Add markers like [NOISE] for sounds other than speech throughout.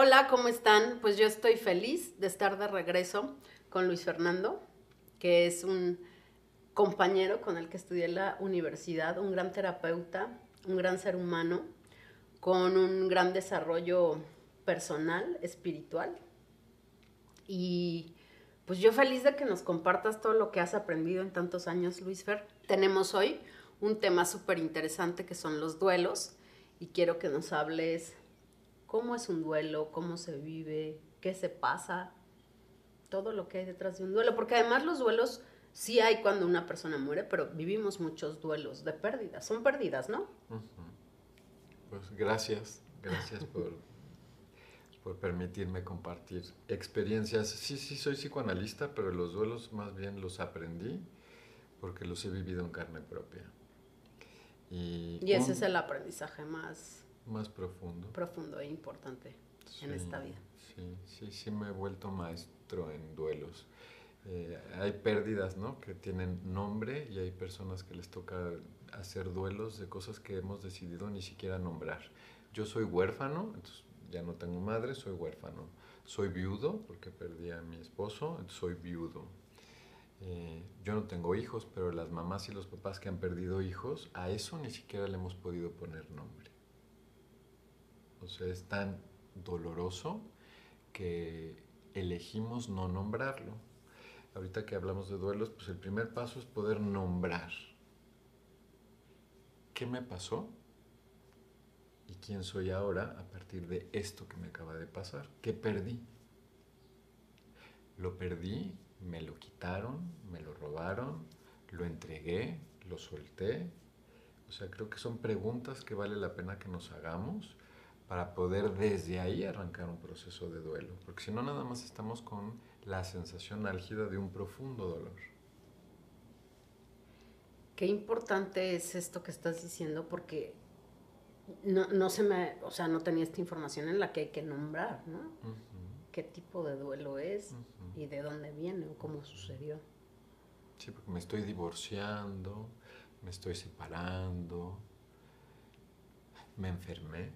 Hola, ¿cómo están? Pues yo estoy feliz de estar de regreso con Luis Fernando, que es un compañero con el que estudié en la universidad, un gran terapeuta, un gran ser humano, con un gran desarrollo personal, espiritual. Y pues yo feliz de que nos compartas todo lo que has aprendido en tantos años, Luis Fer. Tenemos hoy un tema súper interesante que son los duelos y quiero que nos hables cómo es un duelo, cómo se vive, qué se pasa, todo lo que hay detrás de un duelo, porque además los duelos sí hay cuando una persona muere, pero vivimos muchos duelos de pérdidas, son pérdidas, ¿no? Pues gracias, gracias por, [LAUGHS] por permitirme compartir experiencias. Sí, sí, soy psicoanalista, pero los duelos más bien los aprendí porque los he vivido en carne propia. Y, ese es el aprendizaje más más profundo. Profundo e importante en esta vida. Sí, sí, sí me he vuelto maestro en duelos. Eh, hay pérdidas, ¿no? Que tienen nombre y hay personas que les toca hacer duelos de cosas que hemos decidido ni siquiera nombrar. Yo soy huérfano, entonces ya no tengo madre, soy huérfano. Soy viudo porque perdí a mi esposo, entonces soy viudo. Eh, yo no tengo hijos, pero las mamás y los papás que han perdido hijos, a eso ni siquiera le hemos podido poner nombre. O sea, es tan doloroso que elegimos no nombrarlo. Ahorita que hablamos de duelos, pues el primer paso es poder nombrar. ¿Qué me pasó? ¿Y quién soy ahora a partir de esto que me acaba de pasar? ¿Qué perdí? Lo perdí, me lo quitaron, me lo robaron, lo entregué, lo solté. O sea, creo que son preguntas que vale la pena que nos hagamos para poder desde ahí arrancar un proceso de duelo, porque si no nada más estamos con la sensación álgida de un profundo dolor. Qué importante es esto que estás diciendo porque no, se me, o sea, no tenía esta información en la que hay que nombrar, ¿no? ¿Qué tipo de duelo es y de dónde viene o cómo sucedió? Sí, porque me estoy divorciando, me estoy separando, me enfermé,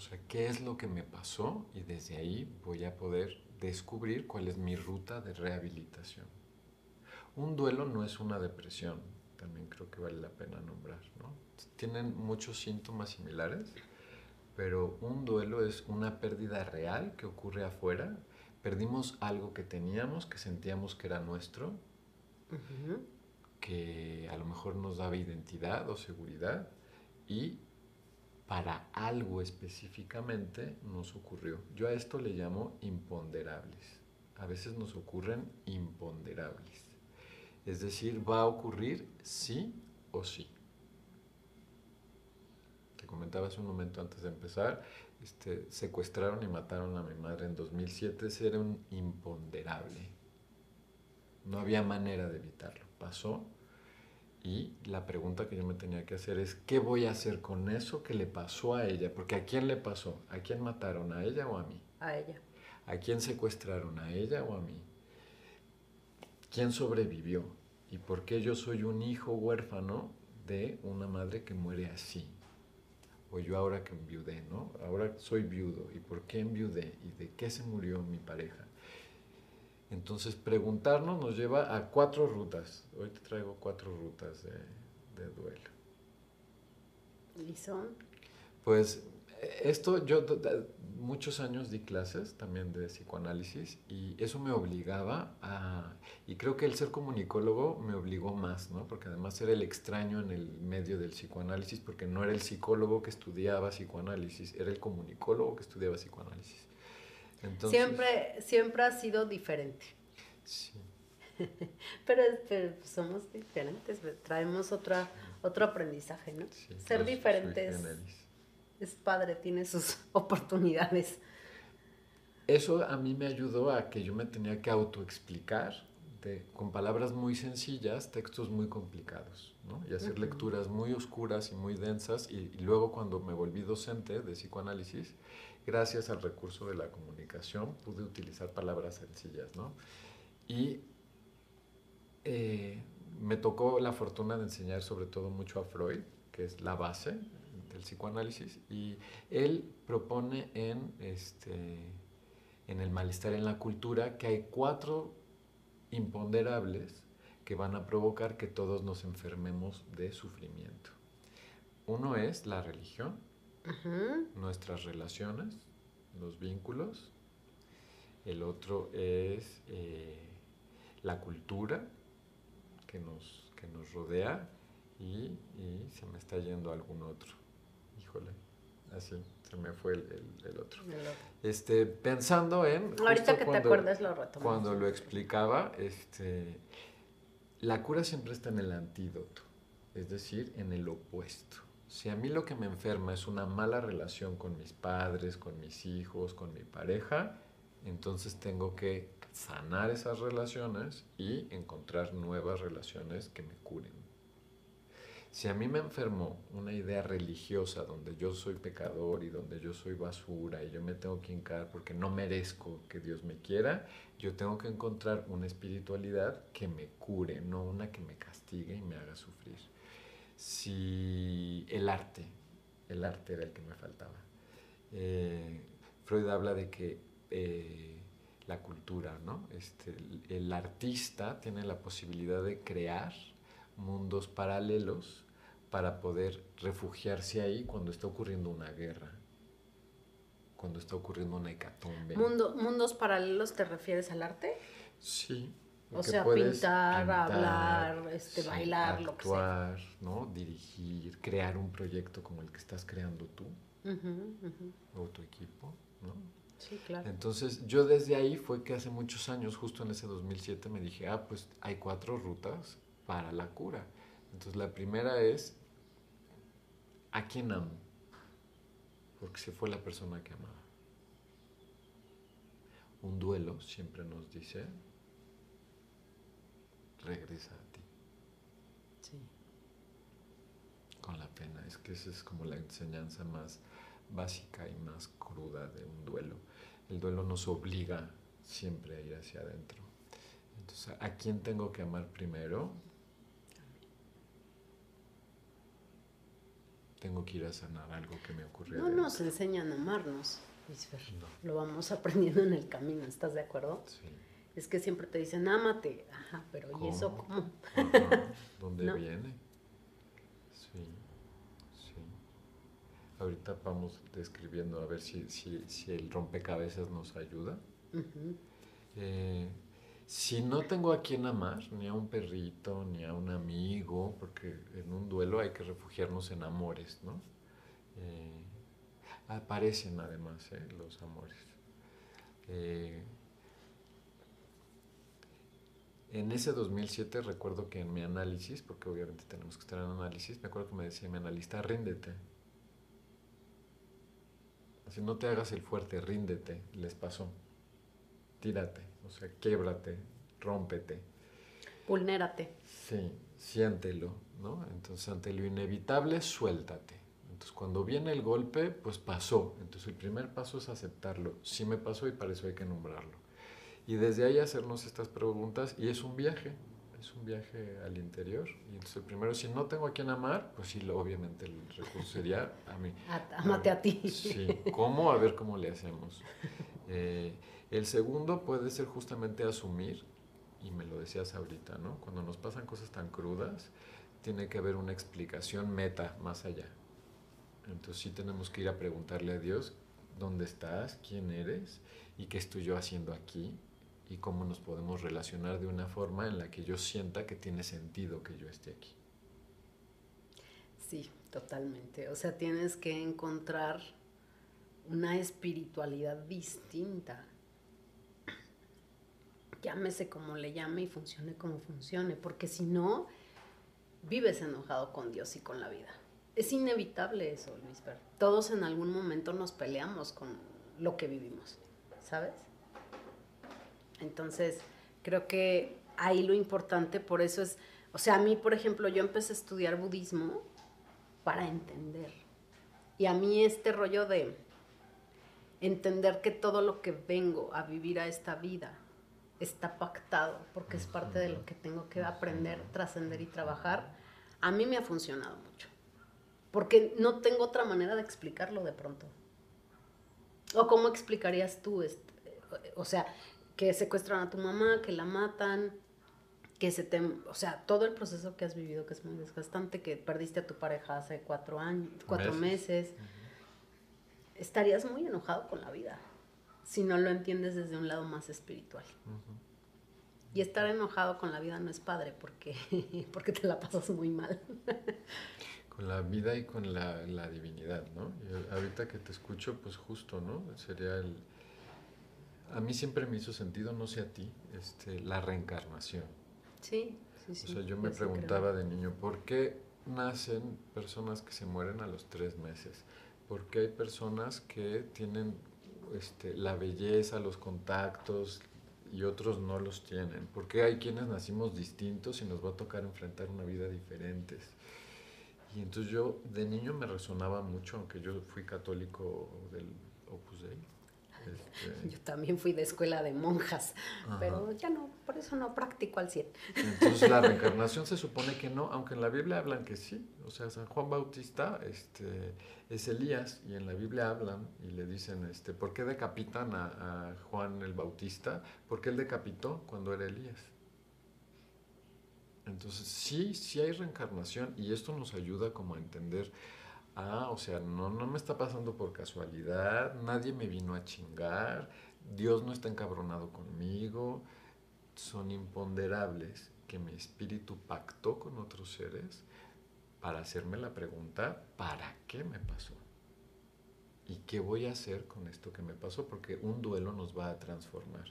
O sea, ¿qué es lo que me pasó? Y desde ahí voy a poder descubrir cuál es mi ruta de rehabilitación. Un duelo no es una depresión, también creo que vale la pena nombrar, ¿no? Tienen muchos síntomas similares, pero un duelo es una pérdida real que ocurre afuera. Perdimos algo que teníamos, que sentíamos que era nuestro, que a lo mejor nos daba identidad o seguridad, y para algo específicamente nos ocurrió. Yo a esto le llamo imponderables. A veces nos ocurren imponderables. Es decir, va a ocurrir sí o sí. Te comentaba hace un momento antes de empezar, este, secuestraron y mataron a mi madre en 2007. Ese era un imponderable. No había manera de evitarlo. Pasó y la pregunta que yo me tenía que hacer es, ¿qué voy a hacer con eso que le pasó a ella? Porque ¿a quién le pasó? ¿A quién mataron? ¿A ella o a mí? A ella. ¿A quién secuestraron? ¿A ella o a mí? ¿Quién sobrevivió? ¿Y por qué yo soy un hijo huérfano de una madre que muere así? O yo ahora que enviudé, ¿no? Ahora soy viudo. ¿Y por qué enviudé? ¿Y de qué se murió mi pareja? Entonces, preguntarnos nos lleva a cuatro rutas. Hoy te traigo cuatro rutas de, duelo. ¿Y son? Pues esto, yo muchos años di clases también de psicoanálisis y eso me obligaba a, y creo que el ser comunicólogo me obligó más, ¿no? Porque además era el extraño en el medio del psicoanálisis, porque no era el psicólogo que estudiaba psicoanálisis, era el comunicólogo que estudiaba psicoanálisis siempre, siempre ha sido diferente. Sí. [LAUGHS] pero, somos diferentes, traemos otra, otro aprendizaje, ¿no? Ser diferentes es padre, tiene sus [LAUGHS] oportunidades. Eso a mí me ayudó a que yo me tenía que autoexplicar con palabras muy sencillas textos muy complicados, ¿no? Y hacer lecturas muy oscuras y muy densas. y, luego cuando me volví docente de psicoanálisis, gracias al recurso de la comunicación, pude utilizar palabras sencillas, ¿no? Y eh, me tocó la fortuna de enseñar sobre todo mucho a Freud, que es la base del psicoanálisis, y él propone en, este, en el malestar en la cultura que hay cuatro imponderables que van a provocar que todos nos enfermemos de sufrimiento. Uno es la religión, nuestras relaciones, los vínculos. El otro es eh, la cultura que nos, que nos rodea y, se me está yendo algún otro. Híjole, así se me fue el, otro. Este, pensando en... Ahorita que te acuerdas lo retomamos. Cuando lo explicaba, este, la cura siempre está en el antídoto, es decir, en el opuesto. Si a mí lo que me enferma es una mala relación con mis padres, con mis hijos, con mi pareja, entonces tengo que sanar esas relaciones y encontrar nuevas relaciones que me curen. Si a mí me enfermó una idea religiosa donde yo soy pecador y donde yo soy basura y yo me tengo que hincar porque no merezco que Dios me quiera, yo tengo que encontrar una espiritualidad que me cure, no una que me castigue y me haga sufrir si el arte, el arte era el que me faltaba. Eh, Freud habla de que eh, la cultura, ¿no? Este, el, artista tiene la posibilidad de crear mundos paralelos para poder refugiarse ahí cuando está ocurriendo una guerra, cuando está ocurriendo una hecatombe. ¿Mundos paralelos te refieres al arte? Sí, o sea, pintar, hablar, este, bailar, lo que sea. ¿no? Dirigir, crear un proyecto como el que estás creando tú o tu equipo, ¿no? Sí, claro. Entonces, yo desde ahí fue que hace muchos años, justo en ese 2007, me dije, ah, pues hay cuatro rutas para la cura. Entonces, la primera es, ¿a quién amo? Porque se fue la persona que amaba. Un duelo, siempre nos dice, regresa a ti. Sí. Con la pena. Es que esa es como la enseñanza más básica y más cruda de un duelo. El duelo nos obliga siempre a ir hacia adentro. Entonces, ¿a quién tengo que amar primero? Tengo que ir a sanar algo que me ocurrió. No nos enseñan a amarnos, Lo vamos aprendiendo en el camino, ¿estás de acuerdo? Sí es que siempre te dicen, ámate. Ajá, pero ¿y eso cómo? [LAUGHS] ¿Dónde viene? Sí, sí. Ahorita vamos describiendo a ver si, si, el rompecabezas nos ayuda. Eh, si no tengo a quien amar, ni a un perrito, ni a un amigo, porque en un duelo hay que refugiarnos en amores, ¿no? Eh, aparecen además ¿eh? los amores. Eh, en ese 2007 recuerdo que en mi análisis, porque obviamente tenemos que estar en análisis, me acuerdo que me decía mi analista, ríndete. Así no te hagas el fuerte, ríndete, les pasó. Tírate, o sea, québrate, rómpete. Vulnérate. Sí, siéntelo, ¿no? Entonces, ante lo inevitable, suéltate. Entonces, cuando viene el golpe, pues pasó. Entonces, el primer paso es aceptarlo. Sí me pasó y para eso hay que nombrarlo. Y desde ahí hacernos estas preguntas y es un viaje, es un viaje al interior. Y entonces primero, si no tengo a quien amar, pues sí, obviamente el recurso sería a mí. Amate a ti. Sí, ¿cómo? A ver cómo le hacemos. Eh, el segundo puede ser justamente asumir, y me lo decías ahorita, ¿no? Cuando nos pasan cosas tan crudas, tiene que haber una explicación meta más allá. Entonces sí tenemos que ir a preguntarle a Dios, ¿dónde estás? ¿Quién eres? ¿Y qué estoy yo haciendo aquí? Y cómo nos podemos relacionar de una forma en la que yo sienta que tiene sentido que yo esté aquí. Sí, totalmente. O sea, tienes que encontrar una espiritualidad distinta. Llámese como le llame y funcione como funcione, porque si no, vives enojado con Dios y con la vida. Es inevitable eso, Luis. Todos en algún momento nos peleamos con lo que vivimos, ¿sabes? Entonces, creo que ahí lo importante, por eso es, o sea, a mí, por ejemplo, yo empecé a estudiar budismo para entender. Y a mí este rollo de entender que todo lo que vengo a vivir a esta vida está pactado, porque es parte de lo que tengo que aprender, trascender y trabajar, a mí me ha funcionado mucho. porque no tengo otra manera de explicarlo de pronto. ¿O cómo explicarías tú, este, o sea, que secuestran a tu mamá, que la matan, que se te, o sea, todo el proceso que has vivido que es muy desgastante, que perdiste a tu pareja hace cuatro años, cuatro meses, estarías muy enojado con la vida si no lo entiendes desde un lado más espiritual. Y estar enojado con la vida no es padre porque, [LAUGHS] porque te la pasas muy mal. [LAUGHS] con la vida y con la, la divinidad, ¿no? Y ahorita que te escucho, pues justo, ¿no? Sería el... A mí siempre me hizo sentido, no sé a ti, este, la reencarnación. Sí, sí, sí. O sea, yo me preguntaba de niño, ¿por qué nacen personas que se mueren a los tres meses? ¿Por qué hay personas que tienen este, la belleza, los contactos y otros no los tienen? ¿Por qué hay quienes nacimos distintos y nos va a tocar enfrentar una vida diferente? Y entonces yo de niño me resonaba mucho, aunque yo fui católico del Opus Dei, este, Yo también fui de escuela de monjas, pero ya no, por eso no practico al 100. Entonces la reencarnación se supone que no, aunque en la Biblia hablan que sí. O sea, San Juan Bautista este, es Elías y en la Biblia hablan y le dicen, este, ¿por qué decapitan a, a Juan el Bautista? Porque él decapitó cuando era Elías. Entonces sí, sí hay reencarnación y esto nos ayuda como a entender ah, o sea, no, no me está pasando por casualidad, nadie me vino a chingar, Dios no está encabronado conmigo, son imponderables que mi espíritu pactó con otros seres para hacerme la pregunta, ¿para qué me pasó? ¿Y qué voy a hacer con esto que me pasó? Porque un duelo nos va a transformar.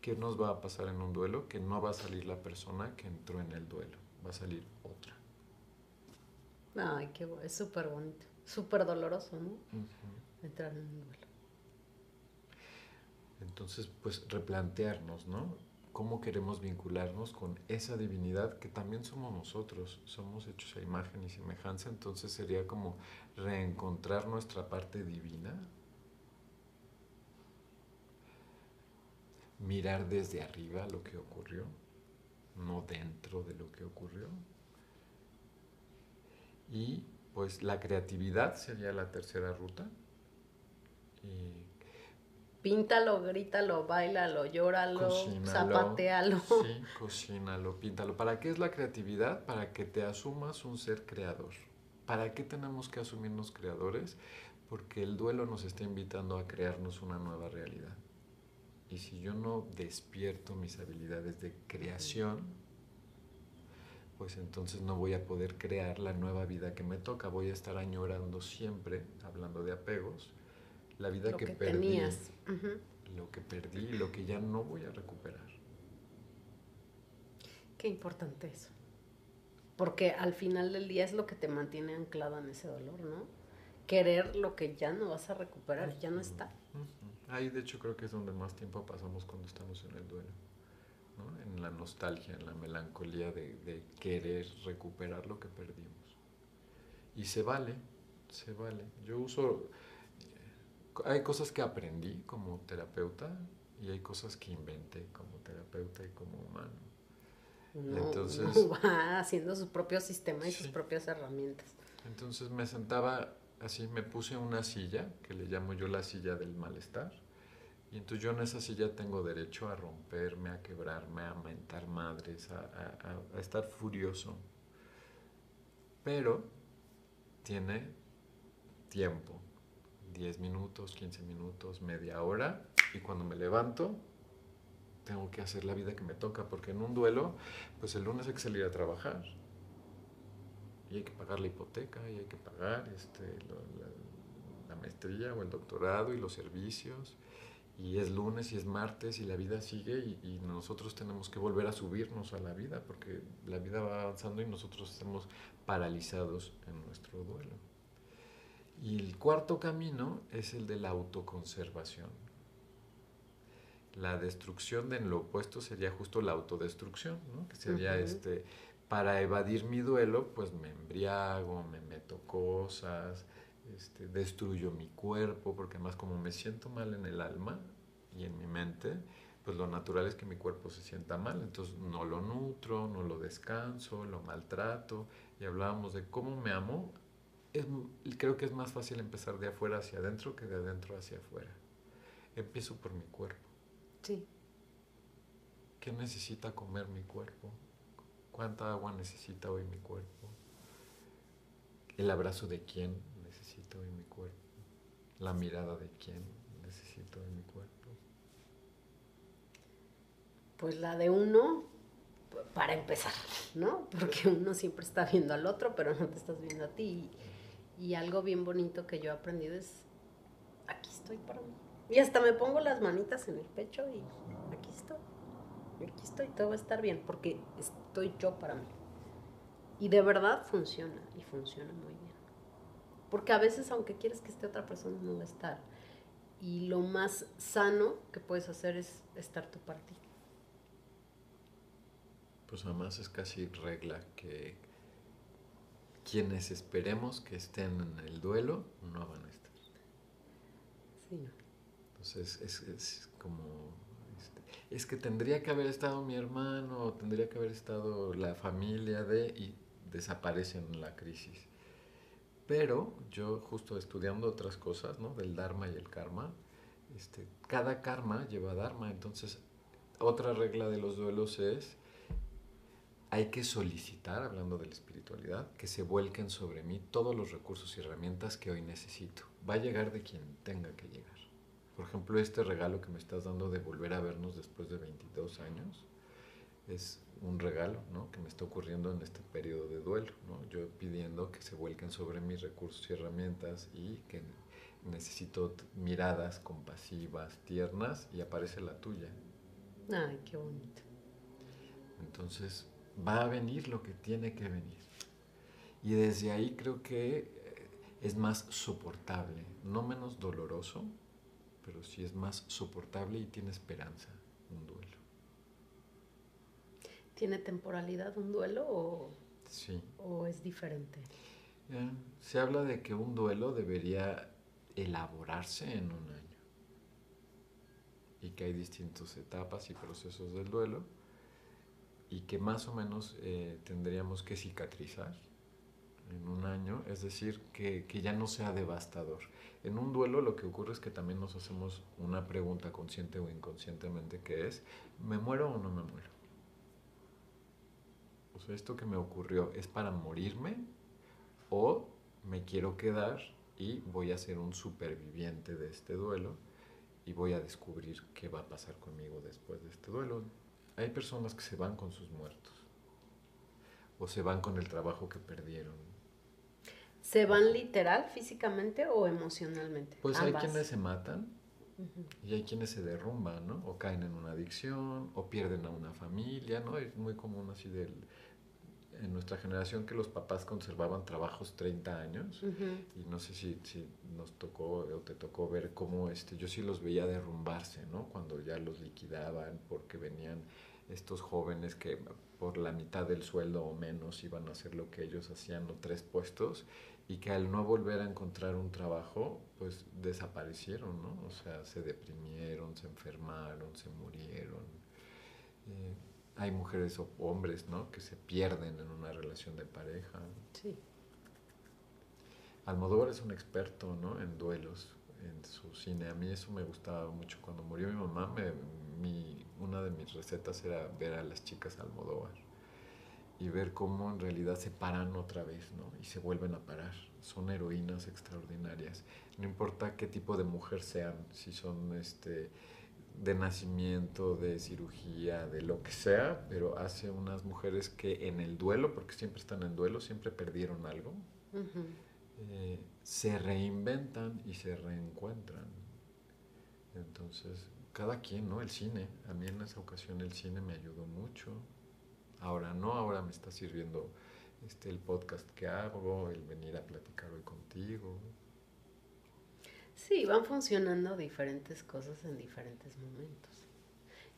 ¿Qué nos va a pasar en un duelo? Que no va a salir la persona que entró en el duelo, va a salir otra. Ay, qué bueno, es súper bonito, súper doloroso, ¿no? Entrar en un duelo. Entonces, pues replantearnos, ¿no? ¿Cómo queremos vincularnos con esa divinidad que también somos nosotros? Somos hechos a imagen y semejanza, entonces sería como reencontrar nuestra parte divina, mirar desde arriba lo que ocurrió, no dentro de lo que ocurrió y pues la creatividad sería la tercera ruta. Píntalo, grítalo, bailalo, llóralo, zapatealo. Sí, [LAUGHS] cocínalo, píntalo. ¿Para qué es la creatividad? Para que te asumas un ser creador. ¿Para qué tenemos que asumirnos creadores? Porque el duelo nos está invitando a crearnos una nueva realidad. Y si yo no despierto mis habilidades de creación, pues entonces no voy a poder crear la nueva vida que me toca. Voy a estar añorando siempre, hablando de apegos, la vida que, perdí, lo que perdí, lo que ya no voy a recuperar. Qué importante eso. Porque al final del día es lo que te mantiene anclado en ese dolor, ¿no? Querer lo que ya no vas a recuperar, ya no está. Ahí de hecho creo que es donde más tiempo pasamos cuando estamos en el duelo en la nostalgia, en la melancolía de, querer recuperar lo que perdimos. Y se vale, se vale. Yo uso, hay cosas que aprendí como terapeuta y hay cosas que inventé como terapeuta y como humano. entonces [LAUGHS] va haciendo su propio sistema y sus propias herramientas. Entonces me sentaba así, me puse una silla, que le llamo yo la silla del malestar, y entonces yo en esa silla tengo derecho a romperme, a quebrarme, a mentar madres, a, estar furioso. Pero tiene tiempo, 10 minutos, 15 minutos, media hora, y cuando me levanto, tengo que hacer la vida que me toca, porque en un duelo, pues el lunes hay que salir a trabajar, y hay que pagar la hipoteca, y hay que pagar este, la maestría o el doctorado y los servicios, y es lunes y es martes y la vida sigue y, nosotros tenemos que volver a subirnos a la vida porque la vida va avanzando y nosotros estamos paralizados en nuestro duelo. Y el cuarto camino es el de la autoconservación. La destrucción de en lo opuesto sería justo la autodestrucción, ¿no? que sería este, para evadir mi duelo, pues me embriago, me meto cosas, este, destruyo mi cuerpo, porque además como me siento mal en el alma y en mi mente, pues lo natural es que mi cuerpo se sienta mal, entonces no lo nutro, no lo descanso, lo maltrato, y hablábamos de cómo me amo creo que es más fácil empezar de afuera hacia adentro que de adentro hacia afuera. Empiezo por mi cuerpo. Sí. ¿Qué necesita comer mi cuerpo? ¿Cuánta agua necesita hoy mi cuerpo? ¿El abrazo de quién hoy mi cuerpo? ¿La mirada de quién necesito hoy mi cuerpo? Pues la de uno, para empezar, ¿no? Porque uno siempre está viendo al otro, pero no te estás viendo a ti. Y, algo bien bonito que yo he aprendido es, aquí estoy para mí. Y hasta me pongo las manitas en el pecho y aquí estoy. Aquí estoy, todo va a estar bien, porque estoy yo para mí. Y de verdad funciona, y funciona muy bien. Porque a veces, aunque quieres que esté otra persona, no va a estar. Y lo más sano que puedes hacer es estar tú para ti pues además es casi regla que quienes esperemos que estén en el duelo no van a estar. Sí. Entonces es, como, este, es que tendría que haber estado mi hermano, o tendría que haber estado la familia de, y desaparecen en la crisis. Pero yo justo estudiando otras cosas, ¿no? Del Dharma y el Karma, este, cada karma lleva Dharma, entonces otra regla de los duelos es hay que solicitar, hablando de la espiritualidad, que se vuelquen sobre mí todos los recursos y herramientas que hoy necesito. Va a llegar de quien tenga que llegar. Por ejemplo, este regalo que me estás dando de volver a vernos después de 22 años es un regalo ¿no? que me está ocurriendo en este periodo de duelo. ¿no? Yo pidiendo que se vuelquen sobre mis recursos y herramientas y que necesito miradas compasivas, tiernas y aparece la tuya. Ay, qué bonito. Entonces, va a venir lo que tiene que venir. Y desde ahí creo que eh, es más soportable, no menos doloroso, pero sí es más soportable y tiene esperanza un duelo. ¿Tiene temporalidad un duelo o, sí. o es diferente? se habla de que un duelo debería elaborarse en un año y que hay distintas etapas y procesos del duelo y que más o menos eh, tendríamos que cicatrizar en un año, es decir, que, que, ya no sea devastador. En un duelo lo que ocurre es que también nos hacemos una pregunta consciente o inconscientemente que es, ¿me muero o no me muero? Sea, esto que me ocurrió es para morirme o me quiero quedar y voy a ser un superviviente de este duelo y voy a descubrir qué va a pasar conmigo después de este duelo hay personas que se van con sus muertos o se van con el trabajo que perdieron. ¿Se van literal, físicamente o emocionalmente? Pues hay quienes se matan y hay quienes se derrumban, ¿no? O caen en una adicción o pierden a una familia, ¿no? Es muy común así del, en nuestra generación que los papás conservaban trabajos 30 años y no sé si, si, nos tocó o te tocó ver cómo este, yo sí los veía derrumbarse, ¿no? Cuando ya los liquidaban porque venían estos jóvenes que por la mitad del sueldo o menos iban a hacer lo que ellos hacían o tres puestos y que al no volver a encontrar un trabajo pues desaparecieron, ¿no? O sea, se deprimieron, se enfermaron, se murieron. Eh, hay mujeres o hombres, ¿no? Que se pierden en una relación de pareja. Sí. Almodóvar es un experto, ¿no? En duelos, en su cine. A mí eso me gustaba mucho. Cuando murió mi mamá, me, mi, una de mis recetas era ver a las chicas Almodóvar y ver cómo en realidad se paran otra vez, ¿no? Y se vuelven a parar. Son heroínas extraordinarias. No importa qué tipo de mujer sean, si son este de nacimiento, de cirugía, de lo que sea, pero hace unas mujeres que en el duelo, porque siempre están en duelo, siempre perdieron algo, eh, se reinventan y se reencuentran. Entonces, cada quien, ¿no? El cine, a mí en esa ocasión el cine me ayudó mucho. Ahora no, ahora me está sirviendo este, el podcast que hago, el venir a platicar hoy contigo. Sí, van funcionando diferentes cosas en diferentes momentos.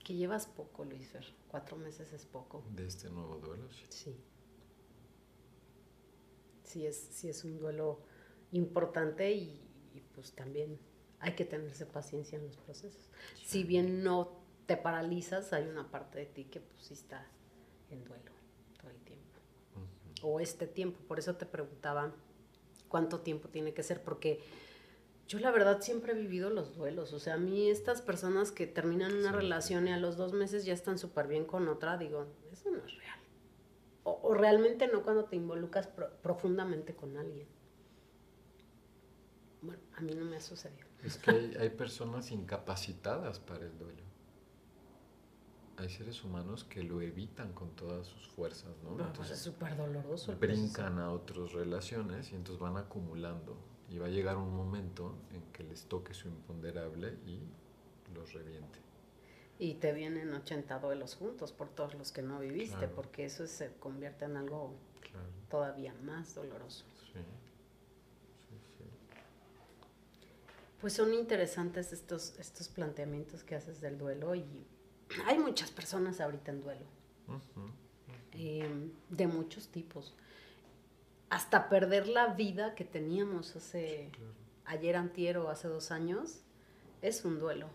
Que llevas poco, Luis Fer. Cuatro meses es poco. ¿De este nuevo duelo? Sí. Sí, es, sí es un duelo importante y, pues también hay que tenerse paciencia en los procesos. Si bien no te paralizas, hay una parte de ti que pues sí está en duelo todo el tiempo. O este tiempo. Por eso te preguntaba cuánto tiempo tiene que ser, porque yo la verdad siempre he vivido los duelos, o sea, a mí estas personas que terminan una relación y a los dos meses ya están súper bien con otra, digo, eso no es real. O, realmente no cuando te involucras profundamente con alguien. Bueno, a mí no me ha sucedido. Es que hay, personas incapacitadas para el duelo. Hay seres humanos que lo evitan con todas sus fuerzas, ¿no? Pues entonces, es súper doloroso. brincan a otras relaciones y entonces van acumulando. Y va a llegar un momento en que les toque su imponderable y los reviente. Y te vienen 80 duelos juntos por todos los que no viviste, porque eso se convierte en algo todavía más doloroso. Sí. Pues son interesantes estos, estos planteamientos que haces del duelo y [CLEARS THROAT] hay muchas personas ahorita en duelo. Em, de muchos tipos. Hasta perder la vida que teníamos hace ayer antier o hace dos años es un duelo.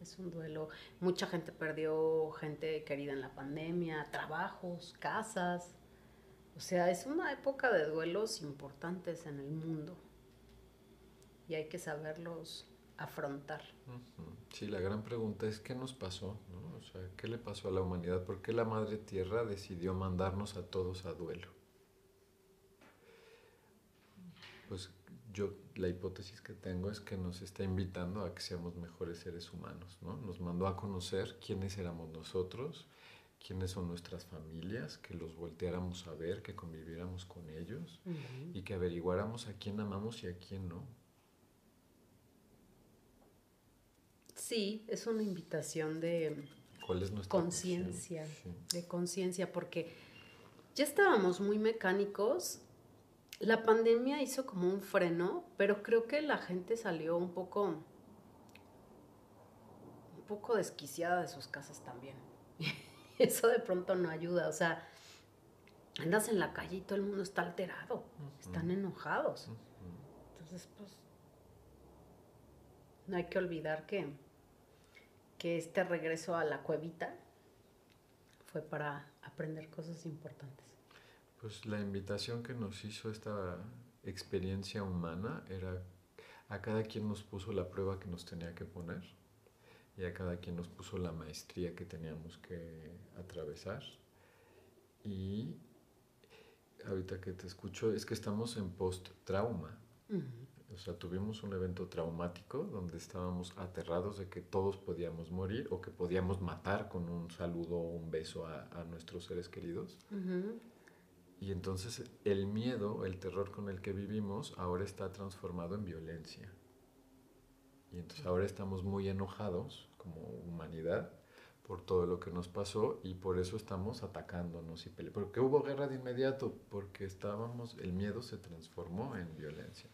Es un duelo. Mucha gente perdió gente querida en la pandemia, trabajos, casas. O sea, es una época de duelos importantes en el mundo y hay que saberlos afrontar. Sí, la gran pregunta es qué nos pasó, ¿no? O sea, ¿qué le pasó a la humanidad? ¿Por qué la Madre Tierra decidió mandarnos a todos a duelo? Pues yo la hipótesis que tengo es que nos está invitando a que seamos mejores seres humanos, ¿no? Nos mandó a conocer quiénes éramos nosotros, quiénes son nuestras familias, que los volteáramos a ver, que conviviéramos con ellos y que averiguáramos a quién amamos y a quién no. Sí, es una invitación de conciencia, de conciencia, porque ya estábamos muy mecánicos. La pandemia hizo como un freno, pero creo que la gente salió un poco, un poco desquiciada de sus casas también. [LAUGHS] Eso de pronto no ayuda, o sea, andas en la calle y todo el mundo está alterado, están enojados. Entonces, pues, no hay que olvidar que que este regreso a la cuevita fue para aprender cosas importantes. Pues la invitación que nos hizo esta experiencia humana era a cada quien nos puso la prueba que nos tenía que poner y a cada quien nos puso la maestría que teníamos que atravesar. Y ahorita que te escucho, es que estamos en post-trauma. O sea, tuvimos un evento traumático donde estábamos aterrados de que todos podíamos morir o que podíamos matar con un saludo o un beso a, nuestros seres queridos. Y entonces el miedo, el terror con el que vivimos, ahora está transformado en violencia. Y entonces ahora estamos muy enojados como humanidad por todo lo que nos pasó y por eso estamos atacándonos y peleando. ¿Por qué hubo guerra de inmediato? Porque estábamos, el miedo se transformó en violencia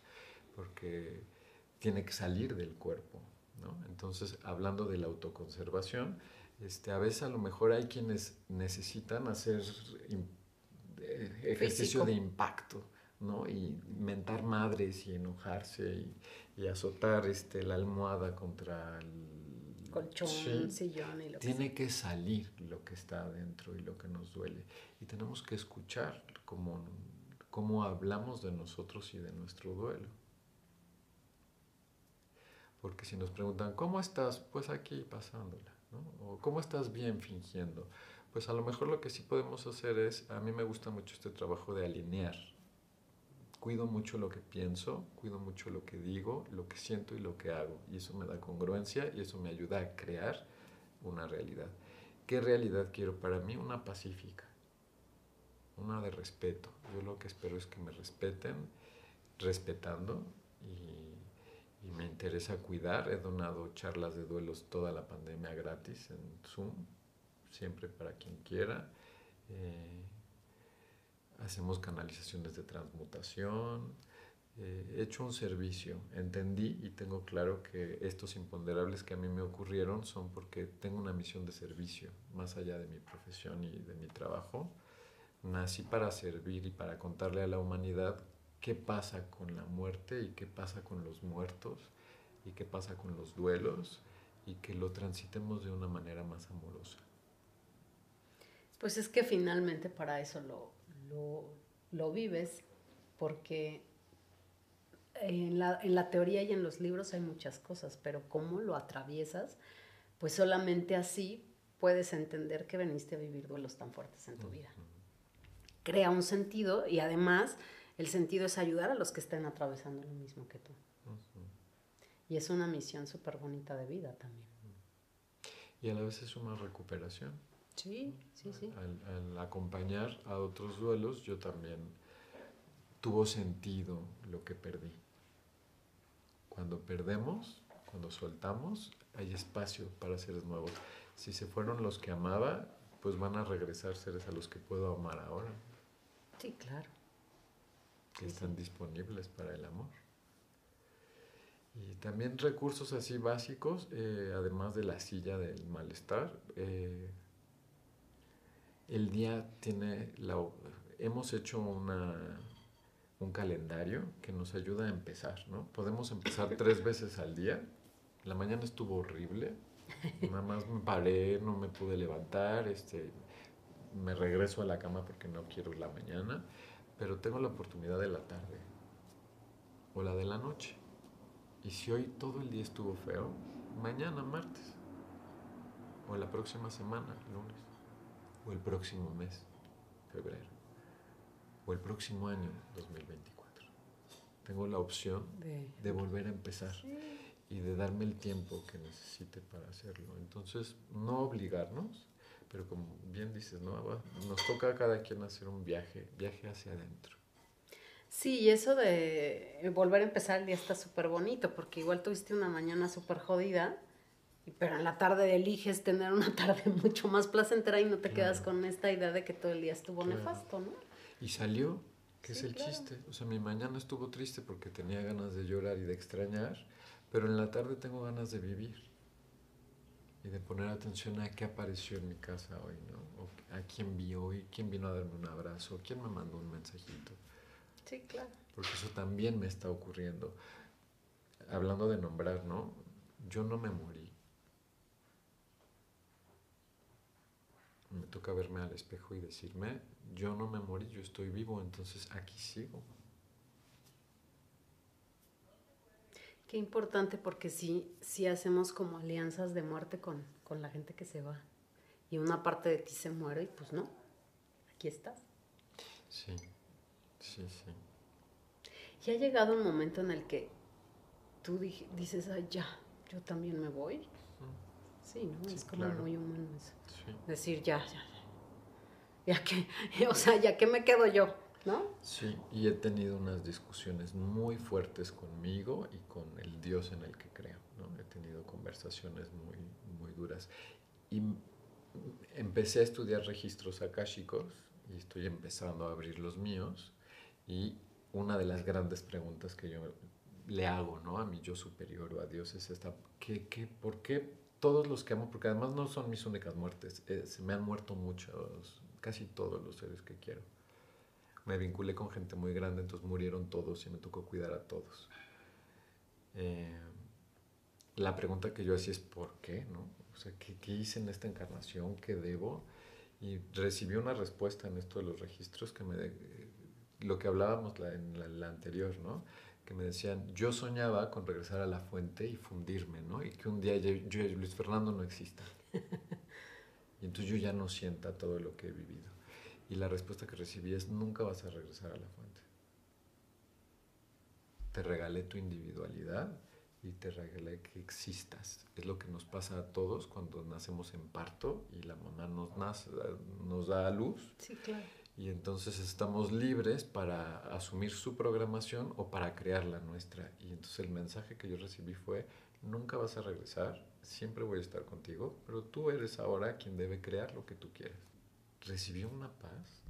porque tiene que salir del cuerpo. ¿no? Entonces, hablando de la autoconservación, este, a veces a lo mejor hay quienes necesitan hacer eh, ejercicio de impacto, ¿no? Y mentar madres y enojarse y, azotar este, la almohada contra el colchón, sillón y lo que Tiene que salir lo que está adentro y lo que nos duele. Y tenemos que escuchar cómo, cómo hablamos de nosotros y de nuestro duelo. Porque si nos preguntan, ¿cómo estás? Pues aquí pasándola, ¿no? O ¿cómo estás bien fingiendo? Pues a lo mejor lo que sí podemos hacer es, a mí me gusta mucho este trabajo de alinear. Cuido mucho lo que pienso, cuido mucho lo que digo, lo que siento y lo que hago. Y eso me da congruencia y eso me ayuda a crear una realidad. ¿Qué realidad quiero para mí? Una pacífica, una de respeto. Yo lo que espero es que me respeten, respetando y y me interesa cuidar. He donado charlas de duelos toda la pandemia gratis en Zoom, siempre para quien quiera. Eh, hacemos canalizaciones de transmutación. Eh, he hecho un servicio, entendí y tengo claro que estos imponderables que a mí me ocurrieron son porque tengo una misión de servicio, más allá de mi profesión y de mi trabajo. Nací para servir y para contarle a la humanidad qué pasa con la muerte y qué pasa con los muertos y qué pasa con los duelos y que lo transitemos de una manera más amorosa. Pues es que finalmente para eso lo, lo, vives, porque en la, en la teoría y en los libros hay muchas cosas, pero cómo lo atraviesas, pues solamente así puedes entender que veniste a vivir duelos tan fuertes en tu vida. Crea un sentido y además el sentido es ayudar a los que estén atravesando lo mismo que tú. Y es una misión súper bonita de vida también. Y a la vez es una recuperación. Sí, sí, sí. Al, acompañar a otros duelos, yo también tuvo sentido lo que perdí. Cuando perdemos, cuando soltamos, hay espacio para seres nuevos. Si se fueron los que amaba, pues van a regresar seres a los que puedo amar ahora. Sí, claro. Que están disponibles para el amor. Y también recursos así básicos, eh, además de la silla del malestar. Eh, el día tiene la... Hemos hecho una, un calendario que nos ayuda a empezar, ¿no? Podemos empezar [LAUGHS] tres veces al día. La mañana estuvo horrible. Nada más me paré, no me pude levantar, este, me regreso a la cama porque no quiero la mañana, pero tengo la oportunidad de la tarde o la de la noche. Y si hoy todo el día estuvo feo, mañana martes, o la próxima semana, lunes, o el próximo mes, febrero, o el próximo año, 2024. Tengo la opción de, volver a empezar y de darme el tiempo que necesite para hacerlo. Entonces, no obligarnos, pero como bien dices, ¿no? nos toca a cada quien hacer un viaje, viaje hacia adentro. Sí, y eso de volver a empezar el día está súper bonito, porque igual tuviste una mañana súper jodida, pero en la tarde eliges tener una [LAUGHS] tarde mucho más placentera y no te quedas con esta idea de que todo el día estuvo nefasto, ¿no? Y salió, que es el chiste. O sea, mi mañana estuvo triste porque tenía ganas de llorar y de extrañar, pero en la tarde tengo ganas de vivir y de poner atención a qué apareció en mi casa hoy, ¿no? O a quién vi hoy, quién vino a darme un abrazo, quién me mandó un mensajito. Sí, claro. Porque eso también me está ocurriendo. Hablando de nombrar, ¿no? Yo no me morí. Me toca verme al espejo y decirme, yo no me morí, yo estoy vivo, entonces aquí sigo. Qué importante porque sí, sí hacemos como alianzas de muerte con, con la gente que se va. Y una parte de ti se muere y pues no, aquí estás. Sí. Sí, sí. Y ha llegado un momento en el que tú dices, ay, ya, yo también me voy. Sí, ¿no? es como muy humano eso. Decir, ya, ya, ya. Ya que, [LAUGHS] o sea, ya que me quedo yo, ¿no? Sí, y he tenido unas discusiones muy fuertes conmigo y con el Dios en el que creo, ¿no? He tenido conversaciones muy, muy duras. Y empecé a estudiar registros akáshicos y estoy empezando a abrir los míos y una de las grandes preguntas que yo le hago ¿no? a mi yo superior o a Dios es esta, ¿qué, qué, ¿por qué todos los que amo? Porque además no son mis únicas muertes, eh, me han muerto muchos, casi todos los seres que quiero. Me vinculé con gente muy grande, entonces murieron todos y me tocó cuidar a todos. Eh, la pregunta que yo hacía es ¿por qué? ¿no? O sea, ¿qué, ¿qué hice en esta encarnación? ¿Qué debo? Y recibí una respuesta en esto de los registros que me, lo que hablábamos en la, anterior, ¿no? Que me decían, yo soñaba con regresar a la fuente y fundirme, ¿no? Y que un día yo, y Luis Fernando no exista. [LAUGHS] Y entonces yo ya no sienta todo lo que he vivido. Y la respuesta que recibí es, nunca vas a regresar a la fuente. Te regalé tu individualidad y te regalé que existas. Es lo que nos pasa a todos cuando nacemos en parto y la mamá nos, nace, nos da a luz. Sí, claro y entonces estamos libres para asumir su programación o para crear la nuestra. Y entonces el mensaje que yo recibí fue, nunca vas a regresar, siempre voy a estar contigo, pero tú eres ahora quien debe crear lo que tú quieres. Recibí una paz.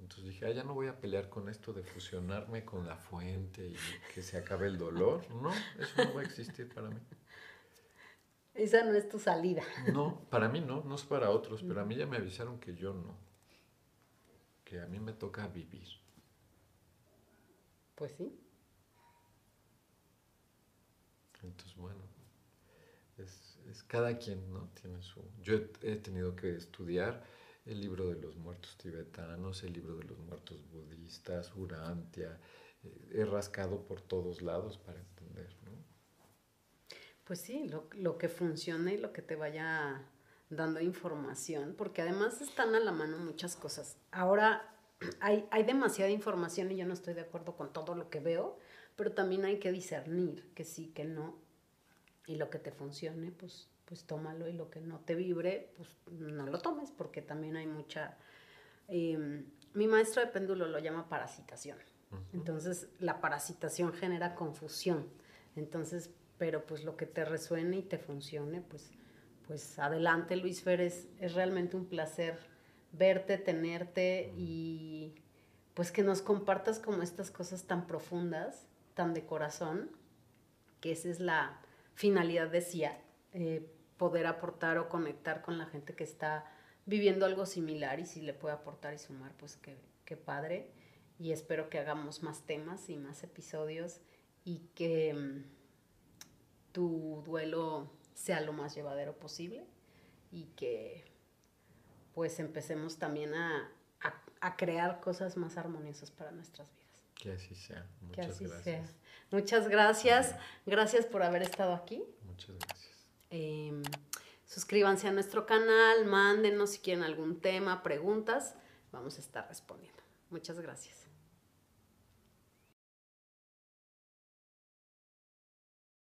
Entonces dije, ah, ya no voy a pelear con esto de fusionarme con la fuente y que se acabe el dolor. [LAUGHS] No, eso no va a existir para mí. Esa no es tu salida. No, para mí no, no es para otros, pero a mí ya me avisaron que yo no que a mí me toca vivir. Pues sí. Entonces, bueno, es, es, cada quien, ¿no? Tiene su... Yo he, tenido que estudiar el libro de los muertos tibetanos, el libro de los muertos budistas, Urantia, eh, he rascado por todos lados para entender, ¿no? Pues sí, lo, lo que funcione y lo que te vaya dando información, porque además están a la mano muchas cosas. Ahora [CLEARS THROAT] hay, hay demasiada información y yo no estoy de acuerdo con todo lo que veo, pero también hay que discernir que sí, que no, y lo que te funcione, pues, pues tómalo, y lo que no te vibre, pues no lo tomes, porque también hay mucha... Em, mi maestro de péndulo lo llama parasitación. Entonces, la parasitación genera confusión. Entonces, pero pues lo que te resuene y te funcione, pues, pues adelante, Luis Fer, es, es realmente un placer verte, tenerte y pues que nos compartas como estas cosas tan profundas, tan de corazón, que esa es la finalidad de CIA, eh, poder aportar o conectar con la gente que está viviendo algo similar y si le puede aportar y sumar, pues qué, qué padre. Y espero que hagamos más temas y más episodios y que mm, tu duelo sea lo más llevadero posible y que pues empecemos también a, a, crear cosas más armoniosas para nuestras vidas. Que así sea. Muchas gracias. Muchas gracias. Gracias por haber estado aquí. Muchas gracias. Em, suscríbanse a nuestro canal, mándenos si quieren algún tema, preguntas. Vamos a estar respondiendo. Muchas gracias.